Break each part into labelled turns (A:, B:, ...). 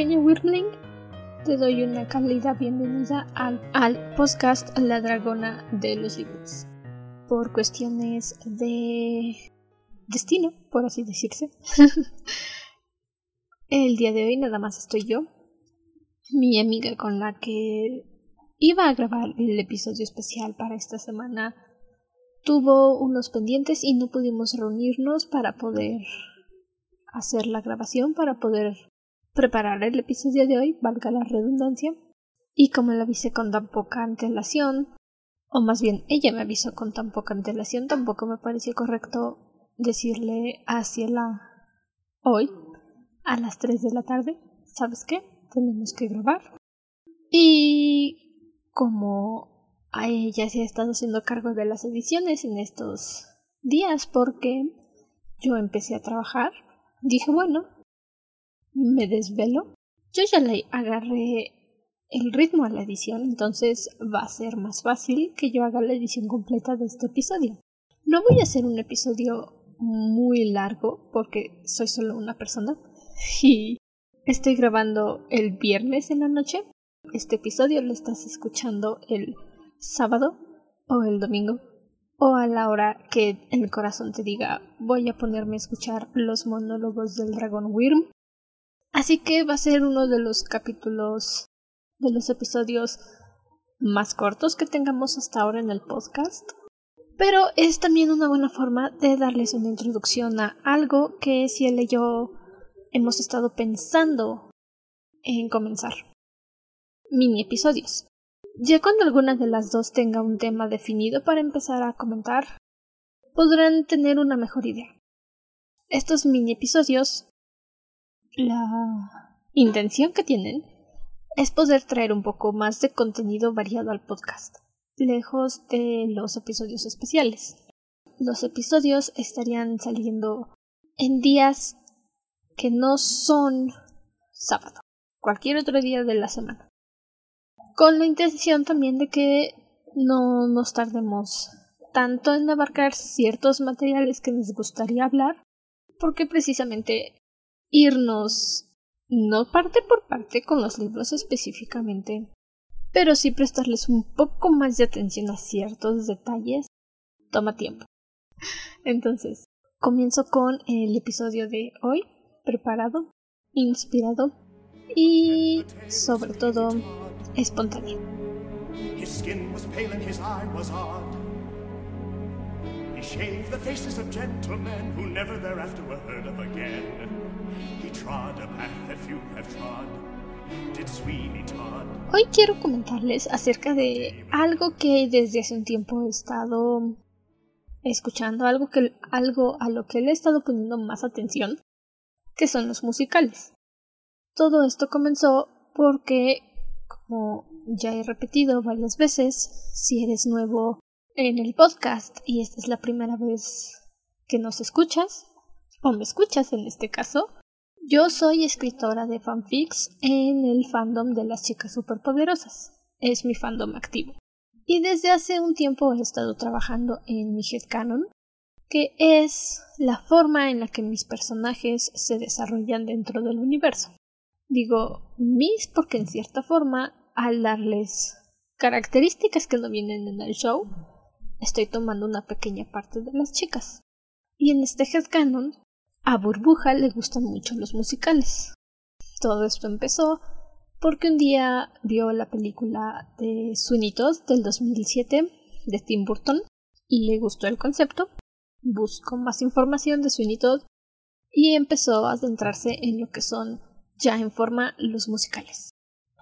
A: pequeña Wyrmling. Te doy una cálida bienvenida al, al podcast La Dragona de los Libros. Por cuestiones de destino, por así decirse. El día de hoy nada más estoy yo, mi amiga con la que iba a grabar el episodio especial para esta semana tuvo unos pendientes y no pudimos reunirnos para poder hacer la grabación, para poder preparar el episodio de hoy, valga la redundancia. Y como la avisé con tan poca antelación, o más bien ella me avisó con tan poca antelación, tampoco me pareció correcto decirle hacia la hoy a las 3 de la tarde, ¿sabes qué? Tenemos que grabar. Y como a ella se ha estado haciendo cargo de las ediciones en estos días porque yo empecé a trabajar, dije, bueno, me desvelo. Yo ya le agarré el ritmo a la edición, entonces va a ser más fácil que yo haga la edición completa de este episodio. No voy a hacer un episodio muy largo porque soy solo una persona y estoy grabando el viernes en la noche. Este episodio lo estás escuchando el sábado o el domingo o a la hora que el corazón te diga voy a ponerme a escuchar los monólogos del dragón Wyrm. Así que va a ser uno de los capítulos de los episodios más cortos que tengamos hasta ahora en el podcast. Pero es también una buena forma de darles una introducción a algo que si él y yo hemos estado pensando en comenzar. Mini episodios. Ya cuando alguna de las dos tenga un tema definido para empezar a comentar, podrán tener una mejor idea. Estos mini episodios, la intención que tienen es poder traer un poco más de contenido variado al podcast, lejos de los episodios especiales. Los episodios estarían saliendo en días que no son sábado, cualquier otro día de la semana. Con la intención también de que no nos tardemos tanto en abarcar ciertos materiales que nos gustaría hablar, porque precisamente irnos no parte por parte con los libros específicamente, pero sí prestarles un poco más de atención a ciertos detalles toma tiempo. Entonces, comienzo con el episodio de hoy, preparado, inspirado y sobre todo espontáneo. His skin was pale and his eye was odd. He shaved the faces of gentlemen who never thereafter were heard of again. Hoy quiero comentarles acerca de algo que desde hace un tiempo he estado escuchando, algo, que, algo a lo que le he estado poniendo más atención que son los musicales. Todo esto comenzó porque, como ya he repetido varias veces, si eres nuevo en el podcast y esta es la primera vez que nos escuchas, o me escuchas en este caso, yo soy escritora de fanfics en el fandom de las chicas superpoderosas. Es mi fandom activo. Y desde hace un tiempo he estado trabajando en mi headcanon, que es la forma en la que mis personajes se desarrollan dentro del universo. Digo mis porque en cierta forma, al darles características que no vienen en el show, estoy tomando una pequeña parte de las chicas. Y en este headcanon, a Burbuja le gustan mucho los musicales. Todo esto empezó porque un día vio la película de Todd del 2007 de Tim Burton y le gustó el concepto buscó más información de Todd y empezó a centrarse en lo que son ya en forma los musicales.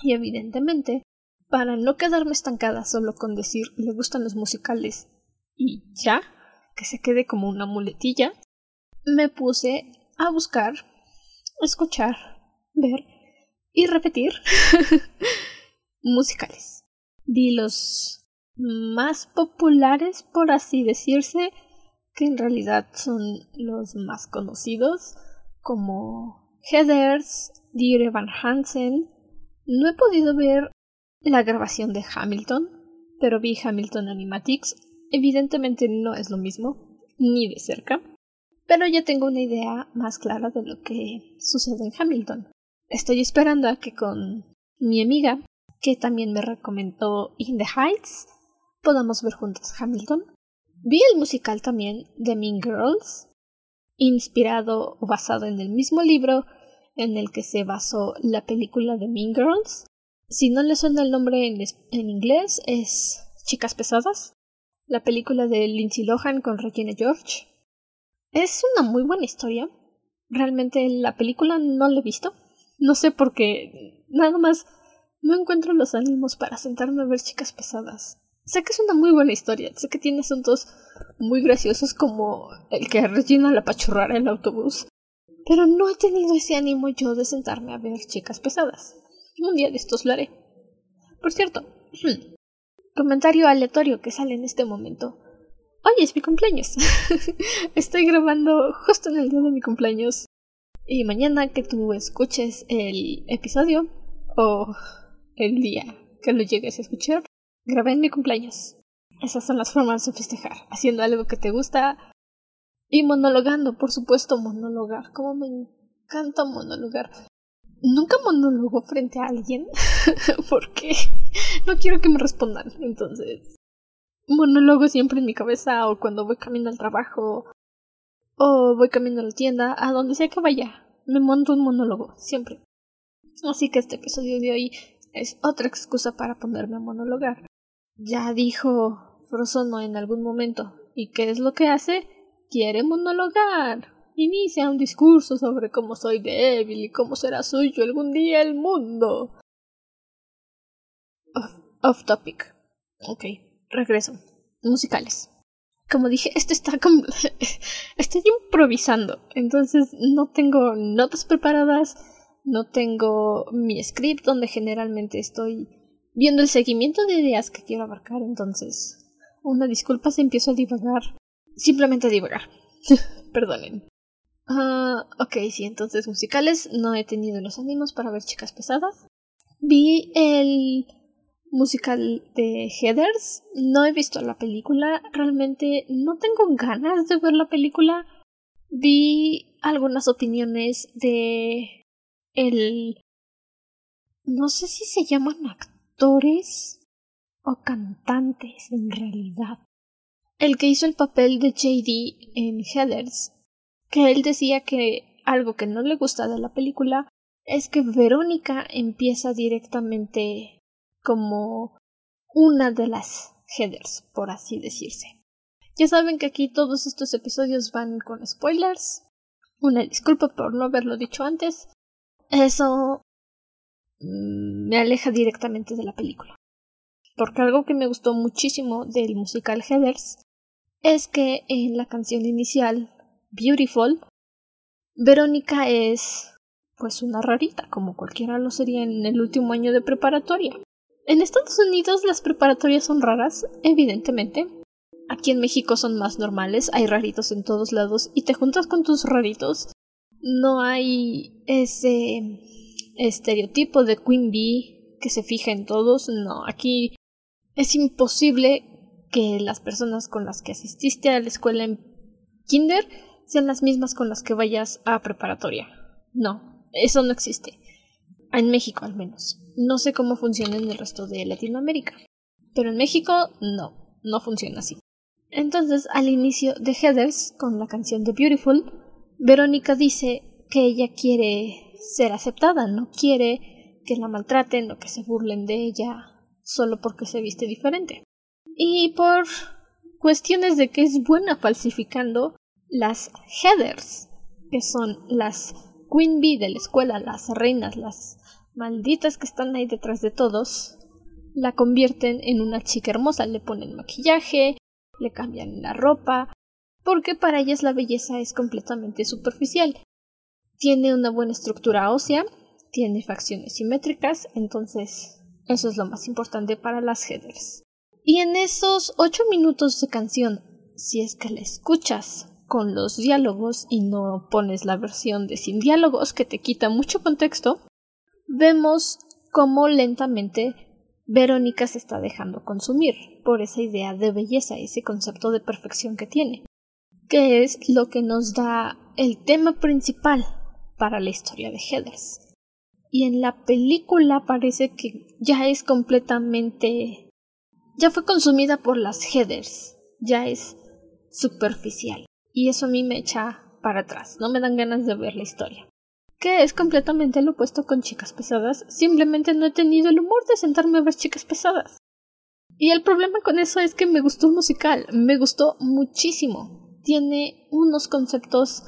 A: Y evidentemente, para no quedarme estancada solo con decir le gustan los musicales y ya, que se quede como una muletilla, me puse a buscar, escuchar, ver y repetir musicales. Vi los más populares, por así decirse, que en realidad son los más conocidos, como Heathers, Dear Van Hansen. No he podido ver la grabación de Hamilton, pero vi Hamilton Animatics. Evidentemente no es lo mismo, ni de cerca, pero ya tengo una idea más clara de lo que sucede en Hamilton. estoy esperando a que con mi amiga, que también me recomendó In the Heights, podamos ver juntos Hamilton. Vi el musical también de Mean Girls, inspirado o basado en el mismo libro en el que se basó la película de Mean Girls. Si no le suena el nombre en, en inglés, es Chicas Pesadas, la película de Lindsay Lohan con Regina George. Es una muy buena historia. Realmente la película no la he visto. No sé por qué. Nada más no encuentro los ánimos para sentarme a ver chicas pesadas. Sé que es una muy buena historia. Sé que tiene asuntos muy graciosos como el que Regina la pachurrara en el autobús. Pero no he tenido ese ánimo yo de sentarme a ver chicas pesadas. Un día de estos lo haré. Por cierto, comentario aleatorio que sale en este momento. Hoy es mi cumpleaños. Estoy grabando justo en el día de mi cumpleaños. Y mañana que tú escuches el episodio, o el día que lo llegues a escuchar, grabé en mi cumpleaños. Esas son las formas de festejar, haciendo algo que te gusta y monologando, por supuesto, monologar. Como me encanta monologar. Nunca monologo frente a alguien porque no quiero que me respondan. Entonces, monólogo siempre en mi cabeza o cuando voy camino al trabajo o voy camino a la tienda, a donde sea que vaya, me monto un monólogo, siempre. Así que este episodio de hoy es otra excusa para ponerme a monologar. Ya dijo Frozono en algún momento, ¿y qué es lo que hace? Quiere monologar. Inicia un discurso sobre cómo soy débil y cómo será suyo algún día el mundo. off topic. Ok regreso. Musicales. Como dije, esto está como... Estoy improvisando. Entonces no tengo notas preparadas. No tengo mi script donde generalmente estoy viendo el seguimiento de ideas que quiero abarcar. Entonces, una disculpa si empiezo a divagar. Simplemente a divagar. Perdonen. Uh, ok, sí, entonces musicales. No he tenido los ánimos para ver chicas pesadas. Vi el musical de Heathers. No he visto la película, realmente no tengo ganas de ver la película. Vi algunas opiniones de el no sé si se llaman actores o cantantes en realidad. El que hizo el papel de JD en Heathers, que él decía que algo que no le gusta de la película es que Verónica empieza directamente como una de las headers, por así decirse. Ya saben que aquí todos estos episodios van con spoilers. Una disculpa por no haberlo dicho antes. Eso mm, me aleja directamente de la película. Porque algo que me gustó muchísimo del musical Headers es que en la canción inicial, Beautiful, Verónica es pues una rarita, como cualquiera lo sería en el último año de preparatoria. En Estados Unidos las preparatorias son raras, evidentemente. Aquí en México son más normales, hay raritos en todos lados y te juntas con tus raritos. No hay ese estereotipo de Queen Bee que se fija en todos, no, aquí es imposible que las personas con las que asististe a la escuela en kinder sean las mismas con las que vayas a preparatoria. No, eso no existe. En México al menos. No sé cómo funciona en el resto de Latinoamérica. Pero en México no, no funciona así. Entonces, al inicio de Heathers, con la canción de Beautiful, Verónica dice que ella quiere ser aceptada, no quiere que la maltraten o que se burlen de ella solo porque se viste diferente. Y por cuestiones de que es buena falsificando las Heathers, que son las Queen Bee de la escuela, las reinas, las malditas que están ahí detrás de todos, la convierten en una chica hermosa, le ponen maquillaje, le cambian la ropa, porque para ellas la belleza es completamente superficial. Tiene una buena estructura ósea, tiene facciones simétricas, entonces eso es lo más importante para las headers. Y en esos ocho minutos de canción, si es que la escuchas con los diálogos y no pones la versión de sin diálogos que te quita mucho contexto, vemos cómo lentamente Verónica se está dejando consumir por esa idea de belleza, ese concepto de perfección que tiene, que es lo que nos da el tema principal para la historia de Heathers. y en la película parece que ya es completamente ya fue consumida por las headers, ya es superficial y eso a mí me echa para atrás, no me dan ganas de ver la historia. Que es completamente lo opuesto con chicas pesadas, simplemente no he tenido el humor de sentarme a ver chicas pesadas. Y el problema con eso es que me gustó el musical, me gustó muchísimo. Tiene unos conceptos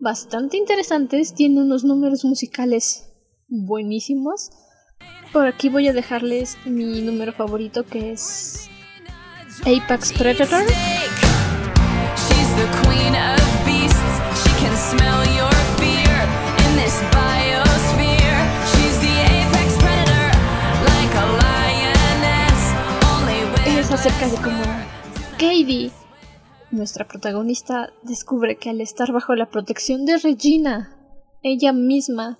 A: bastante interesantes, tiene unos números musicales buenísimos. Por aquí voy a dejarles mi número favorito que es Apex Predator. Es acerca de cómo Katie, nuestra protagonista, descubre que al estar bajo la protección de Regina, ella misma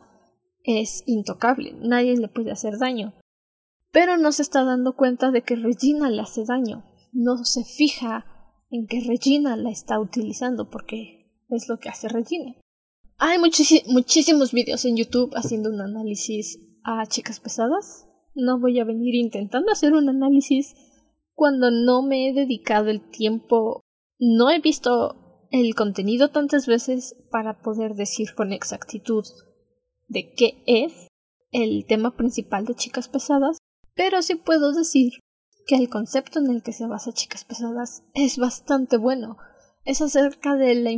A: es intocable, nadie le puede hacer daño. Pero no se está dando cuenta de que Regina le hace daño, no se fija en que Regina la está utilizando porque es lo que hace Regina. Hay muchísimos vídeos en YouTube haciendo un análisis a chicas pesadas. No voy a venir intentando hacer un análisis cuando no me he dedicado el tiempo, no he visto el contenido tantas veces para poder decir con exactitud de qué es el tema principal de Chicas Pesadas, pero sí puedo decir que el concepto en el que se basa Chicas Pesadas es bastante bueno. Es acerca de la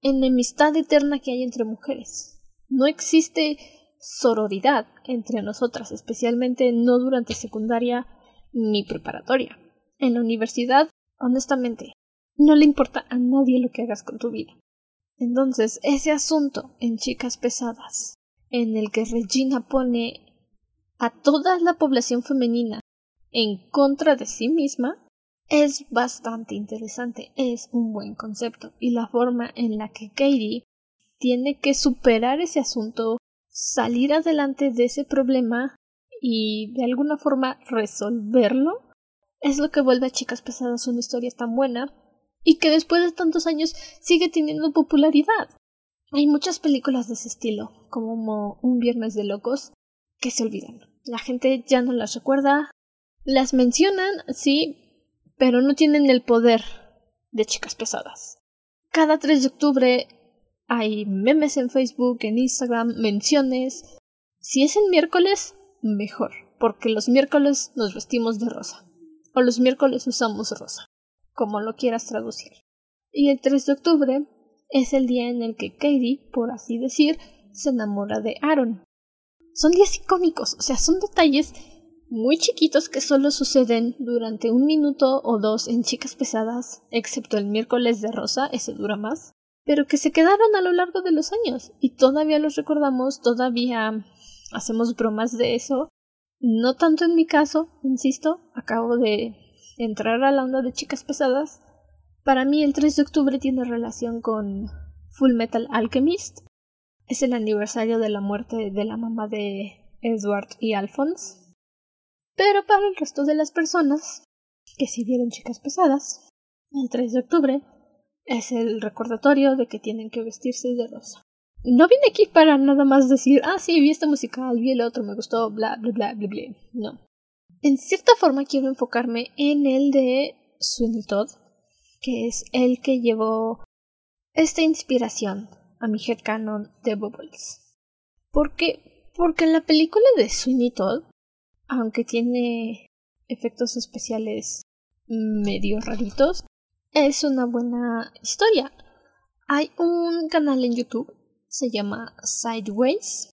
A: enemistad eterna que hay entre mujeres. No existe sororidad entre nosotras, especialmente no durante secundaria ni preparatoria. En la universidad, honestamente, no le importa a nadie lo que hagas con tu vida. Entonces, ese asunto en Chicas Pesadas en el que Regina pone a toda la población femenina en contra de sí misma es bastante interesante, es un buen concepto y la forma en la que Katie tiene que superar ese asunto, salir adelante de ese problema y de alguna forma resolverlo es lo que vuelve a Chicas Pesadas una historia tan buena y que después de tantos años sigue teniendo popularidad. Hay muchas películas de ese estilo, como Un Viernes de Locos, que se olvidan. La gente ya no las recuerda. Las mencionan, sí, pero no tienen el poder de chicas pesadas. Cada 3 de octubre hay memes en Facebook, en Instagram, menciones. Si es el miércoles, mejor, porque los miércoles nos vestimos de rosa. O los miércoles usamos rosa, como lo quieras traducir. Y el 3 de octubre es el día en el que Katie, por así decir, se enamora de Aaron. Son días icónicos, o sea, son detalles muy chiquitos que solo suceden durante un minuto o dos en chicas pesadas, excepto el miércoles de Rosa, ese dura más, pero que se quedaron a lo largo de los años y todavía los recordamos, todavía hacemos bromas de eso. No tanto en mi caso, insisto, acabo de entrar a la onda de chicas pesadas, para mí el 3 de octubre tiene relación con Full Metal Alchemist. Es el aniversario de la muerte de la mamá de Edward y Alphonse. Pero para el resto de las personas que si vieron chicas pesadas, el 3 de octubre es el recordatorio de que tienen que vestirse de rosa. No vine aquí para nada más decir, ah, sí, vi este musical, vi el otro, me gustó, bla, bla, bla, bla, bla. No. En cierta forma quiero enfocarme en el de Sweeney Todd, que es el que llevó esta inspiración a mi headcanon de Bubbles. ¿Por qué? Porque la película de Sweeney Todd, aunque tiene efectos especiales medio raritos, es una buena historia. Hay un canal en YouTube, se llama Sideways.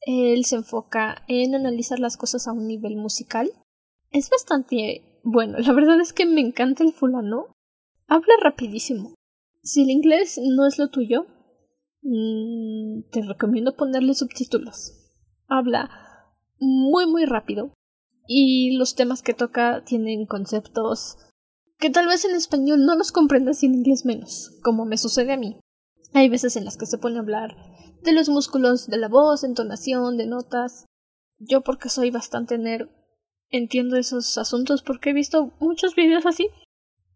A: Él se enfoca en analizar las cosas a un nivel musical. Es bastante bueno, la verdad es que me encanta el fulano. Habla rapidísimo. Si el inglés no es lo tuyo, mm, te recomiendo ponerle subtítulos. Habla muy muy rápido y los temas que toca tienen conceptos que tal vez en español no los comprendas y en inglés menos, como me sucede a mí. Hay veces en las que se pone a hablar de los músculos de la voz, entonación, de notas. Yo porque soy bastante nerd entiendo esos asuntos porque he visto muchos vídeos así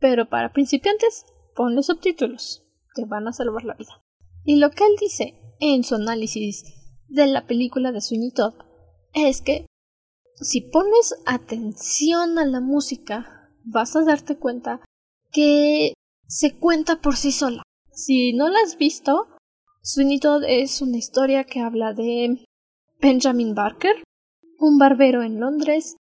A: pero para principiantes, ponle subtítulos, te van a salvar la vida. Y lo que él dice en su análisis de la película de Sweeney Todd es que si pones atención a la música, vas a darte cuenta que se cuenta por sí sola. Si no la has visto, Sweeney Todd es una historia que habla de Benjamin Barker, un barbero en Londres,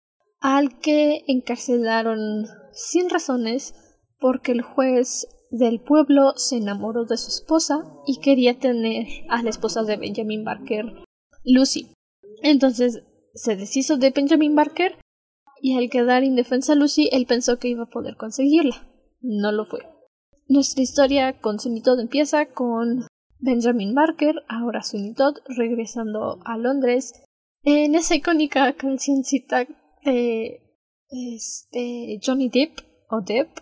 A: al que encarcelaron sin razones porque el juez del pueblo se enamoró de su esposa y quería tener a la esposa de Benjamin Barker, Lucy. Entonces se deshizo de Benjamin Barker y al quedar indefensa Lucy, él pensó que iba a poder conseguirla. No lo fue. Nuestra historia con Sweeney Todd empieza con Benjamin Barker, ahora Sweeney Todd, regresando a Londres en esa icónica cancioncita de este, Johnny Depp o Depp,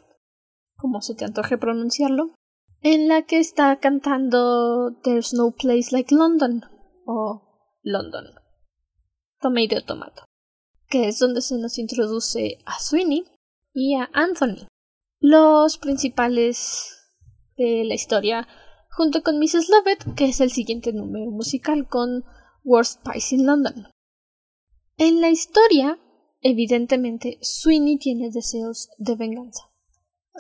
A: como se te antoje pronunciarlo, en la que está cantando There's no place like London o London. Tomato Tomato, que es donde se nos introduce a Sweeney y a Anthony, los principales de la historia, junto con Mrs. Lovett, que es el siguiente número musical con Worst Spice in London. En la historia, evidentemente, Sweeney tiene deseos de venganza.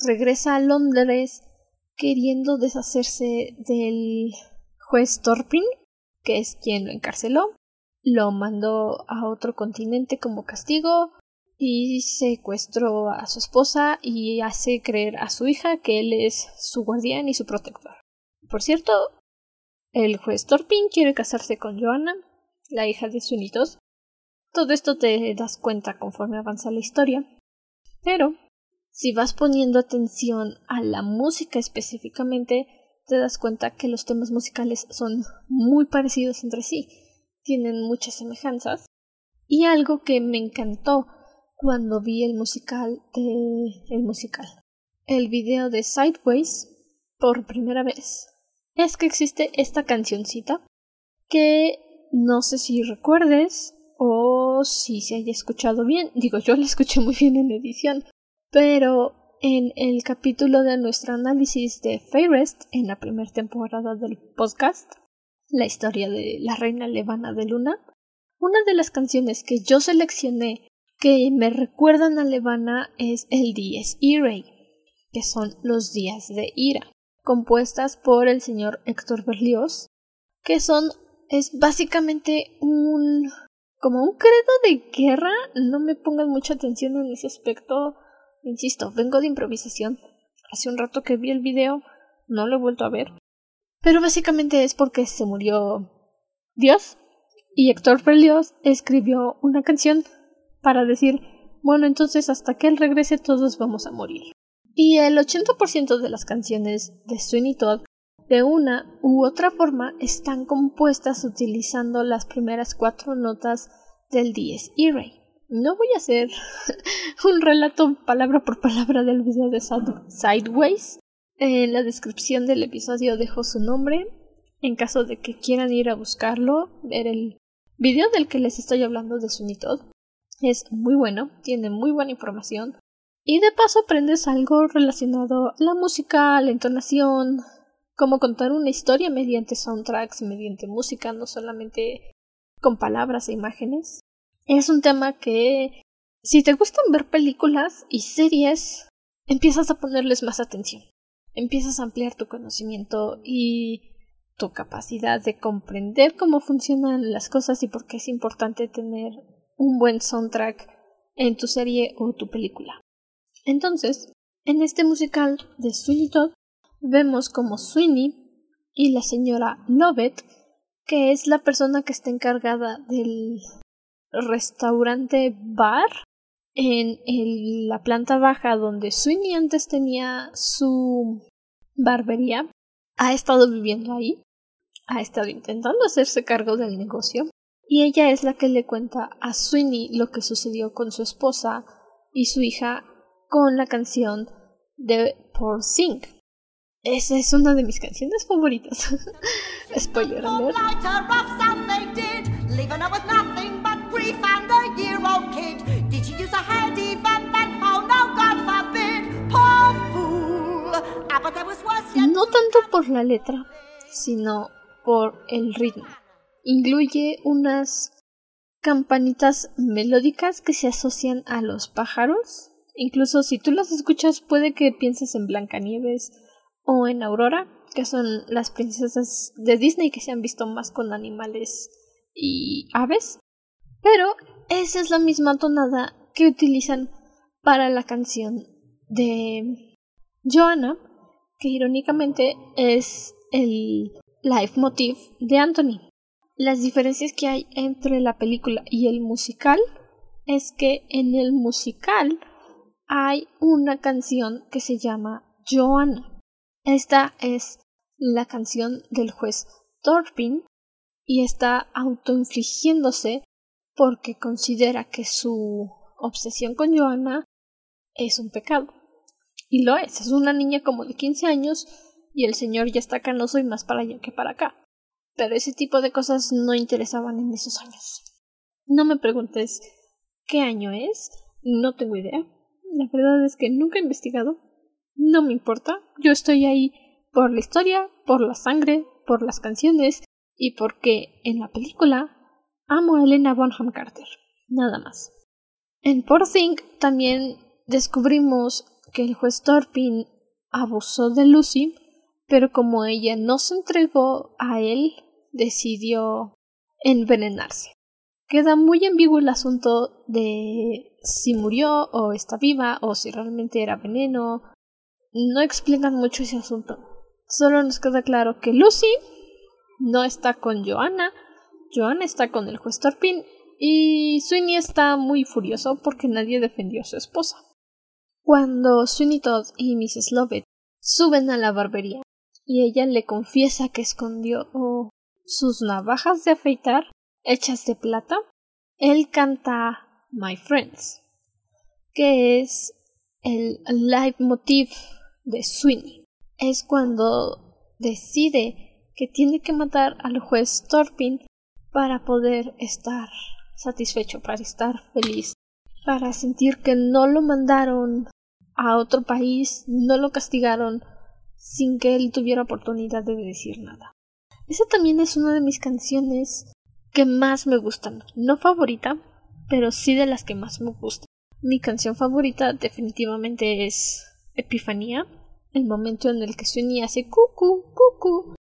A: Regresa a Londres queriendo deshacerse del juez Torpin, que es quien lo encarceló, lo mandó a otro continente como castigo y secuestró a su esposa y hace creer a su hija que él es su guardián y su protector. Por cierto, el juez Torpin quiere casarse con Joanna, la hija de Sunitos. Todo esto te das cuenta conforme avanza la historia. Pero, si vas poniendo atención a la música específicamente, te das cuenta que los temas musicales son muy parecidos entre sí tienen muchas semejanzas. Y algo que me encantó cuando vi el musical de el musical, el video de Sideways por primera vez, es que existe esta cancioncita que no sé si recuerdes o si se haya escuchado bien. Digo, yo la escuché muy bien en edición, pero en el capítulo de nuestro análisis de Fairest en la primera temporada del podcast la historia de la reina levana de Luna. Una de las canciones que yo seleccioné que me recuerdan a Levana es el Dies Irae, que son los días de ira, compuestas por el señor Héctor Berlioz, que son es básicamente un como un credo de guerra, no me pongan mucha atención en ese aspecto, insisto, vengo de improvisación. Hace un rato que vi el video, no lo he vuelto a ver, pero básicamente es porque se murió Dios y Héctor Berlioz escribió una canción para decir, bueno, entonces hasta que él regrese todos vamos a morir. Y el 80% de las canciones de Sweeney Todd de una u otra forma están compuestas utilizando las primeras cuatro notas del Dies Irae. No voy a hacer un relato palabra por palabra del video de Sideways, en la descripción del episodio dejo su nombre en caso de que quieran ir a buscarlo, ver el video del que les estoy hablando de Sunitod. Es muy bueno, tiene muy buena información. Y de paso aprendes algo relacionado a la música, la entonación, cómo contar una historia mediante soundtracks, mediante música, no solamente con palabras e imágenes. Es un tema que, si te gustan ver películas y series, empiezas a ponerles más atención empiezas a ampliar tu conocimiento y tu capacidad de comprender cómo funcionan las cosas y por qué es importante tener un buen soundtrack en tu serie o tu película. Entonces, en este musical de Sweeney Todd vemos como Sweeney y la señora Lovett, que es la persona que está encargada del restaurante bar en la planta baja donde Sweeney antes tenía su barbería, ha estado viviendo ahí, ha estado intentando hacerse cargo del negocio, y ella es la que le cuenta a Sweeney lo que sucedió con su esposa y su hija con la canción de Poor Sing. Esa es una de mis canciones favoritas. Spoiler alert. No tanto por la letra, sino por el ritmo. incluye unas campanitas melódicas que se asocian a los pájaros. Incluso si tú las escuchas puede que pienses en Blancanieves o en Aurora, que son las princesas de Disney que se han visto más con animales y aves. Pero esa es la misma tonada que utilizan para la canción de Joanna, que irónicamente es el leitmotiv de Anthony. Las diferencias que hay entre la película y el musical es que en el musical hay una canción que se llama Joanna. Esta es la canción del juez Thorpin y está autoinfligiéndose porque considera que su obsesión con Joanna es un pecado. Y lo es, es una niña como de 15 años y el señor ya está canoso y más para allá que para acá. Pero ese tipo de cosas no interesaban en esos años. No me preguntes qué año es, no tengo idea. La verdad es que nunca he investigado. No me importa, yo estoy ahí por la historia, por la sangre, por las canciones y porque en la película amo a Elena Bonham Carter. Nada más. En Poor también descubrimos que el juez Torpin abusó de Lucy, pero como ella no se entregó a él, decidió envenenarse. Queda muy ambiguo el asunto de si murió o está viva o si realmente era veneno. No explican mucho ese asunto. Solo nos queda claro que Lucy no está con Joanna, Joanna está con el juez Torpin y Sweeney está muy furioso porque nadie defendió a su esposa. Cuando Sweeney Todd y Mrs. Lovett suben a la barbería y ella le confiesa que escondió sus navajas de afeitar hechas de plata, él canta My Friends, que es el leitmotiv de Sweeney. Es cuando decide que tiene que matar al juez Torpin para poder estar satisfecho, para estar feliz, para sentir que no lo mandaron a otro país, no lo castigaron sin que él tuviera oportunidad de decir nada. Esa también es una de mis canciones que más me gustan, no favorita, pero sí de las que más me gustan. Mi canción favorita definitivamente es Epifanía, el momento en el que Sweeney hace cucu, cucu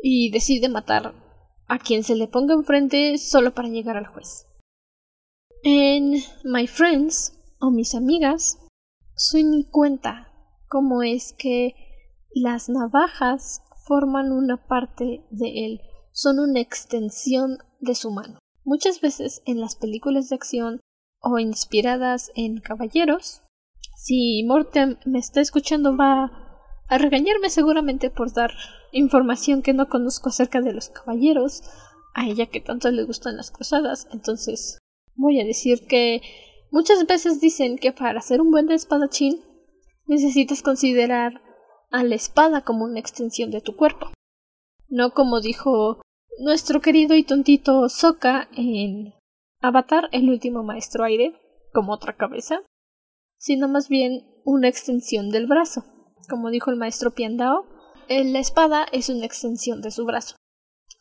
A: y decide matar a quien se le ponga enfrente solo para llegar al juez. En My Friends o Mis Amigas, Sweeney cuenta cómo es que las navajas forman una parte de él, son una extensión de su mano. Muchas veces en las películas de acción o inspiradas en caballeros, si Morten me está escuchando va a regañarme seguramente por dar información que no conozco acerca de los caballeros, a ella que tanto le gustan las cruzadas, entonces voy a decir que muchas veces dicen que para ser un buen espadachín necesitas considerar a la espada como una extensión de tu cuerpo. No como dijo nuestro querido y tontito Sokka en Avatar, el último maestro aire, como otra cabeza, sino más bien una extensión del brazo. Como dijo el maestro Piandao, la espada es una extensión de su brazo.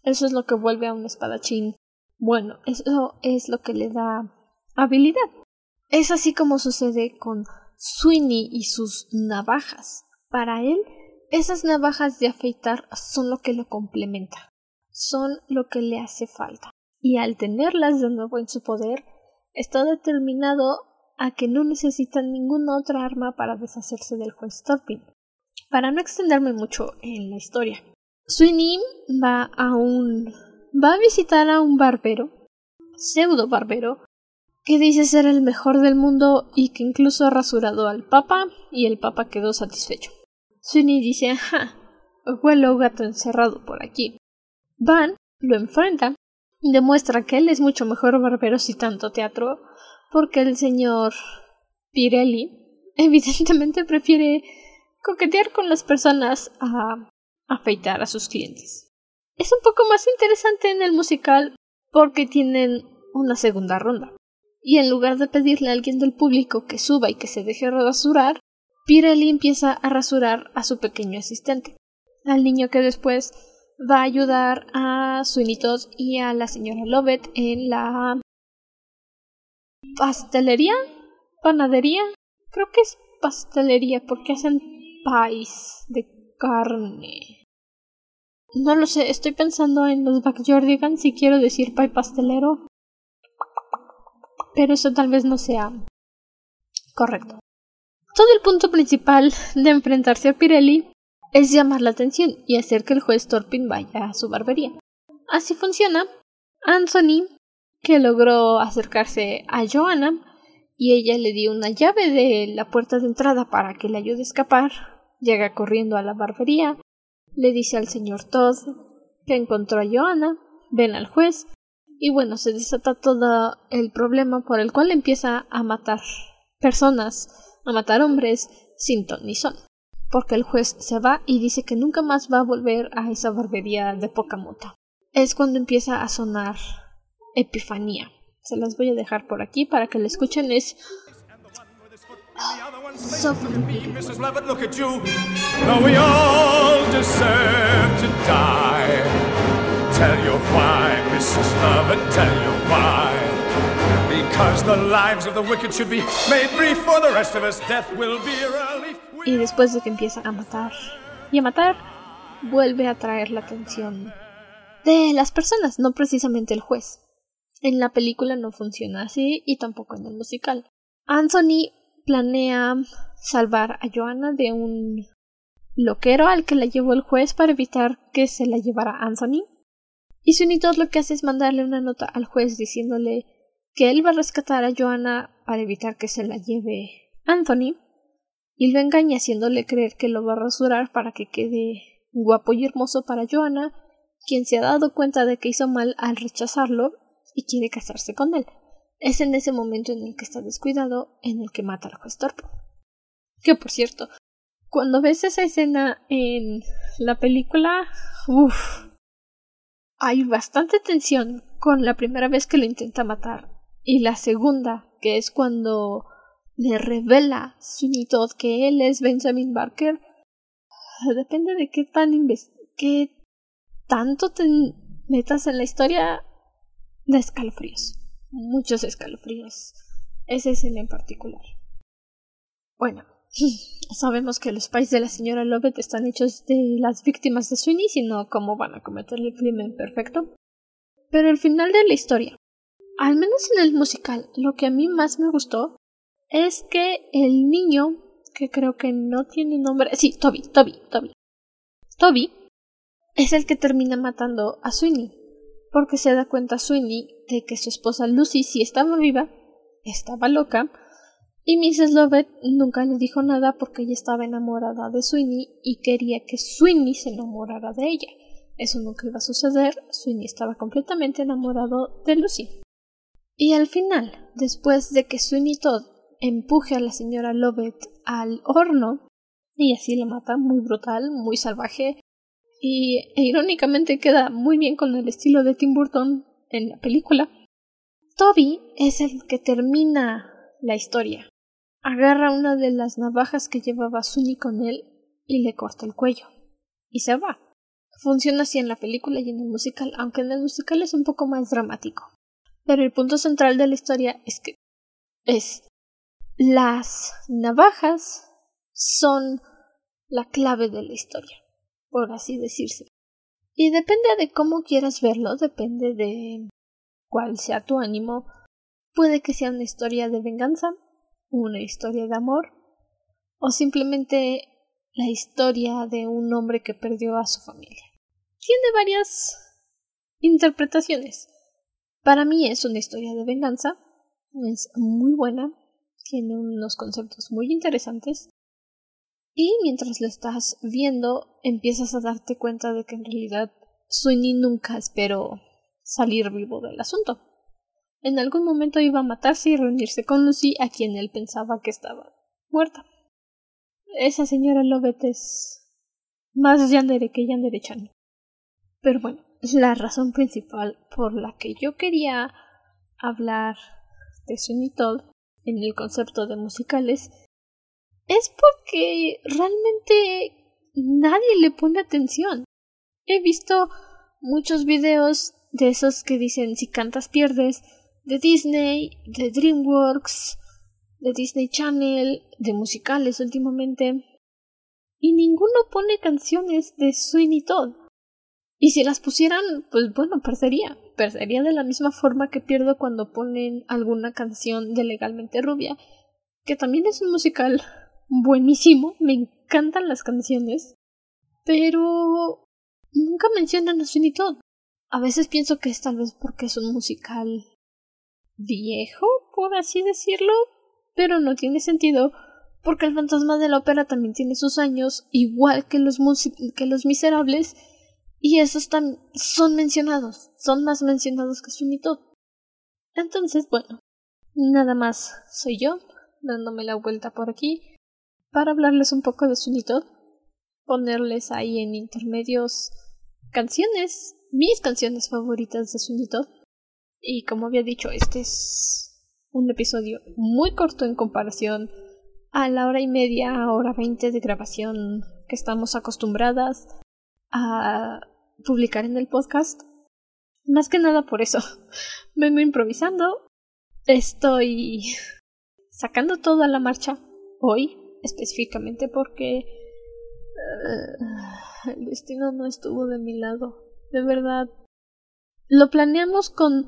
A: Eso es lo que vuelve a un espadachín bueno, eso es lo que le da habilidad. Es así como sucede con Sweeney y sus navajas. Para él, esas navajas de afeitar son lo que lo complementa, son lo que le hace falta. Y al tenerlas de nuevo en su poder, está determinado a que no necesita ninguna otra arma para deshacerse del juez Torpin. Para no extenderme mucho en la historia, Sweeney va a un va a visitar a un barbero, pseudo barbero, que dice ser el mejor del mundo y que incluso ha rasurado al papa y el papa quedó satisfecho. Sweeney dice, ajá, huelo gato encerrado por aquí. Van lo enfrenta y demuestra que él es mucho mejor barbero si tanto teatro, porque el señor Pirelli evidentemente prefiere coquetear con las personas a afeitar a sus clientes es un poco más interesante en el musical porque tienen una segunda ronda. Y en lugar de pedirle a alguien del público que suba y que se deje rasurar, Pirelli empieza a rasurar a su pequeño asistente, al niño que después va a ayudar a Sweeney Todd y a la señora Lovett en la pastelería, panadería, creo que es pastelería porque hacen pies de carne. No lo sé, estoy pensando en los Backyardigans si quiero decir pie pastelero. Pero eso tal vez no sea correcto. Todo el punto principal de enfrentarse a Pirelli es llamar la atención y hacer que el juez Torpin vaya a su barbería. Así funciona. Anthony, que logró acercarse a Joanna, y ella le dio una llave de la puerta de entrada para que le ayude a escapar, llega corriendo a la barbería, le dice al señor Todd que encontró a Joanna, ven al juez, y bueno, se desata todo el problema por el cual empieza a matar personas, a matar hombres sin ton ni son porque el juez se va y dice que nunca más va a volver a esa barbería de poca mota. Es cuando empieza a sonar Epifanía. Se las voy a dejar por aquí para que la escuchen. Es so
B: Mrs. Lovett, look at you. No, we all deserve to die. Tell you why, Mrs. Lovett, tell you why. Because the lives of the wicked should be made brief for the rest of us. Death will be a relief.
A: Y después de que empieza a matar y a matar, vuelve a traer la atención de las personas, no precisamente el juez. En la película no funciona así y tampoco en el musical. Anthony planea salvar a Joanna de un loquero al que la llevó el juez para evitar que se la llevara Anthony. Y Sunny lo que hace es mandarle una nota al juez diciéndole que él va a rescatar a Joanna para evitar que se la lleve Anthony y lo engaña haciéndole creer que lo va a rasurar para que quede guapo y hermoso para Joanna, quien se ha dado cuenta de que hizo mal al rechazarlo y quiere casarse con él. Es en ese momento en el que está descuidado en el que mata al juez Torpe. Que por cierto, cuando ves esa escena en la película, uff, hay bastante tensión con la primera vez que lo intenta matar y la segunda, que es cuando le revela Sweeney Todd que él es Benjamin Barker, depende de qué tan qué tanto te metas en la historia de escalofríos. Muchos escalofríos. Ese es el en particular. Bueno, sabemos que los pais de la señora Lovett están hechos de las víctimas de Sweeney, sino cómo van a cometer el crimen perfecto. Pero el final de la historia, al menos en el musical, lo que a mí más me gustó es que el niño, que creo que no tiene nombre, sí, Toby, Toby, Toby. Toby es el que termina matando a Sweeney, porque se da cuenta Sweeney de que su esposa Lucy sí estaba viva, estaba loca, y Mrs. Lovett nunca le dijo nada porque ella estaba enamorada de Sweeney y quería que Sweeney se enamorara de ella. Eso nunca iba a suceder, Sweeney estaba completamente enamorado de Lucy. Y al final, después de que Sweeney Todd empuje a la señora Lovett al horno y así la mata, muy brutal, muy salvaje y e irónicamente queda muy bien con el estilo de Tim Burton en la película. Toby es el que termina la historia. Agarra una de las navajas que llevaba Sunny con él y le corta el cuello. Y se va. Funciona así en la película y en el musical, aunque en el musical es un poco más dramático. Pero el punto central de la historia es que es las navajas son la clave de la historia, por así decirse. Y depende de cómo quieras verlo, depende de cuál sea tu ánimo. Puede que sea una historia de venganza, una historia de amor, o simplemente la historia de un hombre que perdió a su familia. Tiene varias interpretaciones. Para mí es una historia de venganza, es muy buena, tiene unos conceptos muy interesantes y mientras lo estás viendo empiezas a darte cuenta de que en realidad Sweeney nunca esperó salir vivo del asunto. En algún momento iba a matarse y reunirse con Lucy, a quien él pensaba que estaba muerta. Esa señora Lovett es más yandere que yandere Pero bueno, la razón principal por la que yo quería hablar de Sweeney Todd en el concepto de musicales es porque realmente nadie le pone atención. He visto muchos videos de esos que dicen si cantas pierdes, de Disney, de DreamWorks, de Disney Channel, de musicales últimamente, y ninguno pone canciones de Sweeney Todd. Y si las pusieran, pues bueno, perdería. Perdería de la misma forma que pierdo cuando ponen alguna canción de Legalmente Rubia, que también es un musical buenísimo, me encantan las canciones, pero nunca mencionan a Sweeney. A veces pienso que es tal vez porque es un musical viejo, por así decirlo, pero no tiene sentido porque el fantasma de la ópera también tiene sus años, igual que los, que los miserables, y esos son mencionados, son más mencionados que Sweeney. Entonces, bueno, nada más soy yo, dándome la vuelta por aquí, para hablarles un poco de Todd, ponerles ahí en intermedios canciones, mis canciones favoritas de Todd, y como había dicho, este es un episodio muy corto en comparación a la hora y media, hora veinte de grabación que estamos acostumbradas a publicar en el podcast. Más que nada por eso. Vengo improvisando. Estoy sacando toda la marcha hoy, específicamente porque uh, el destino no estuvo de mi lado. De verdad. Lo planeamos con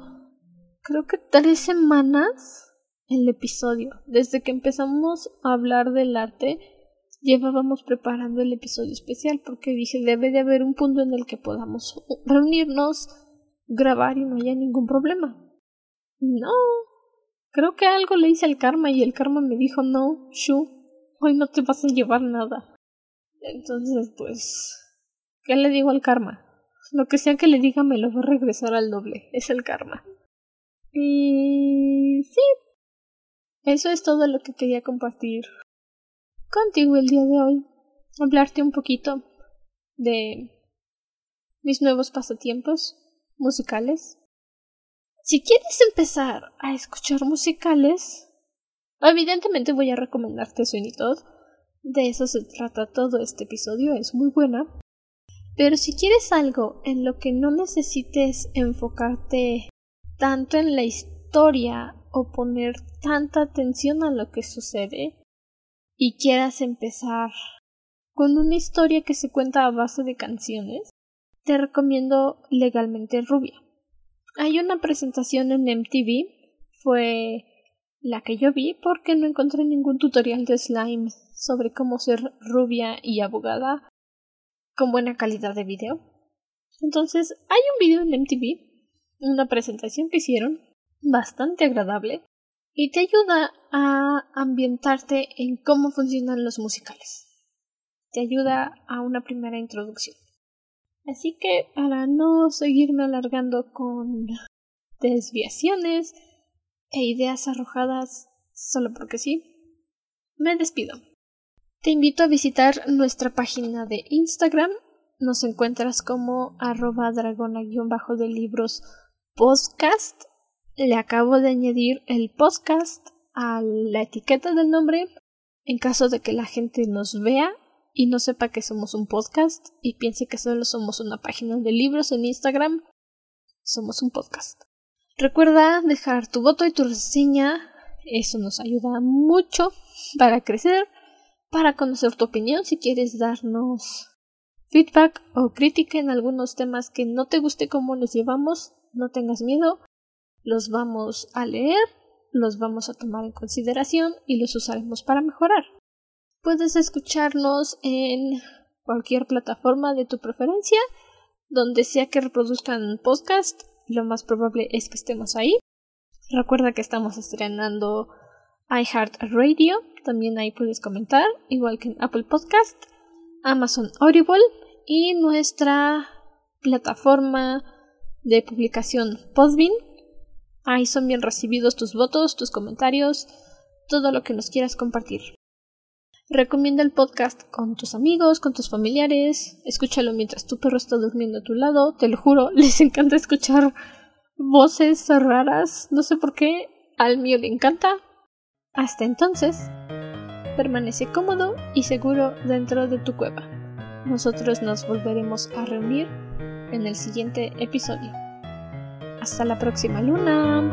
A: creo que tres semanas el episodio. Desde que empezamos a hablar del arte, llevábamos preparando el episodio especial porque dije debe de haber un punto en el que podamos reunirnos, grabar y no haya ningún problema. No. Creo que algo le hice al karma y el karma me dijo no, Shu, hoy no te vas a llevar nada. Entonces, pues, ¿qué le digo al karma? Lo que sea que le diga me lo va a regresar al doble. Es el karma. Y sí. Eso es todo lo que quería compartir contigo el día de hoy. Hablarte un poquito de mis nuevos pasatiempos musicales. Si quieres empezar a escuchar musicales, evidentemente voy a recomendarte Sweeney Todd. De eso se trata todo este episodio, es muy buena. Pero si quieres algo en lo que no necesites enfocarte tanto en la historia o poner tanta atención a lo que sucede, y quieras empezar con una historia que se cuenta a base de canciones, te recomiendo Legalmente Rubia. Hay una presentación en MTV, fue la que yo vi porque no encontré ningún tutorial de slime sobre cómo ser rubia y abogada con buena calidad de video. Entonces, hay un video en MTV, una presentación que hicieron, bastante agradable, y te ayuda a ambientarte en cómo funcionan los musicales. Te ayuda a una primera introducción. Así que para no seguirme alargando con desviaciones e ideas arrojadas solo porque sí, me despido. Te invito a visitar nuestra página de Instagram. Nos encuentras como arroba dragona-de libros podcast le acabo de añadir el podcast a la etiqueta del nombre en caso de que la gente nos vea y no sepa que somos un podcast y piense que solo somos una página de libros en Instagram. Somos un podcast. Recuerda dejar tu voto y tu reseña. Eso nos ayuda mucho para crecer, para conocer tu opinión si quieres darnos feedback o crítica en algunos temas que no te guste cómo los llevamos. No tengas miedo los vamos a leer, los vamos a tomar en consideración y los usaremos para mejorar. Puedes escucharnos en cualquier plataforma de tu preferencia, donde sea que reproduzcan podcast, lo más probable es que estemos ahí. Recuerda que estamos estrenando iHeartRadio, también ahí puedes comentar, igual que en Apple Podcast, Amazon Audible y nuestra plataforma de publicación Podbean, Ahí son bien recibidos tus votos, tus comentarios, todo lo que nos quieras compartir. Recomienda el podcast con tus amigos, con tus familiares, escúchalo mientras tu perro está durmiendo a tu lado, te lo juro, les encanta escuchar voces raras, no sé por qué, al mío le encanta. Hasta entonces, permanece cómodo y seguro dentro de tu cueva. nosotros nos volveremos a reunir en el siguiente episodio. Hasta la próxima luna.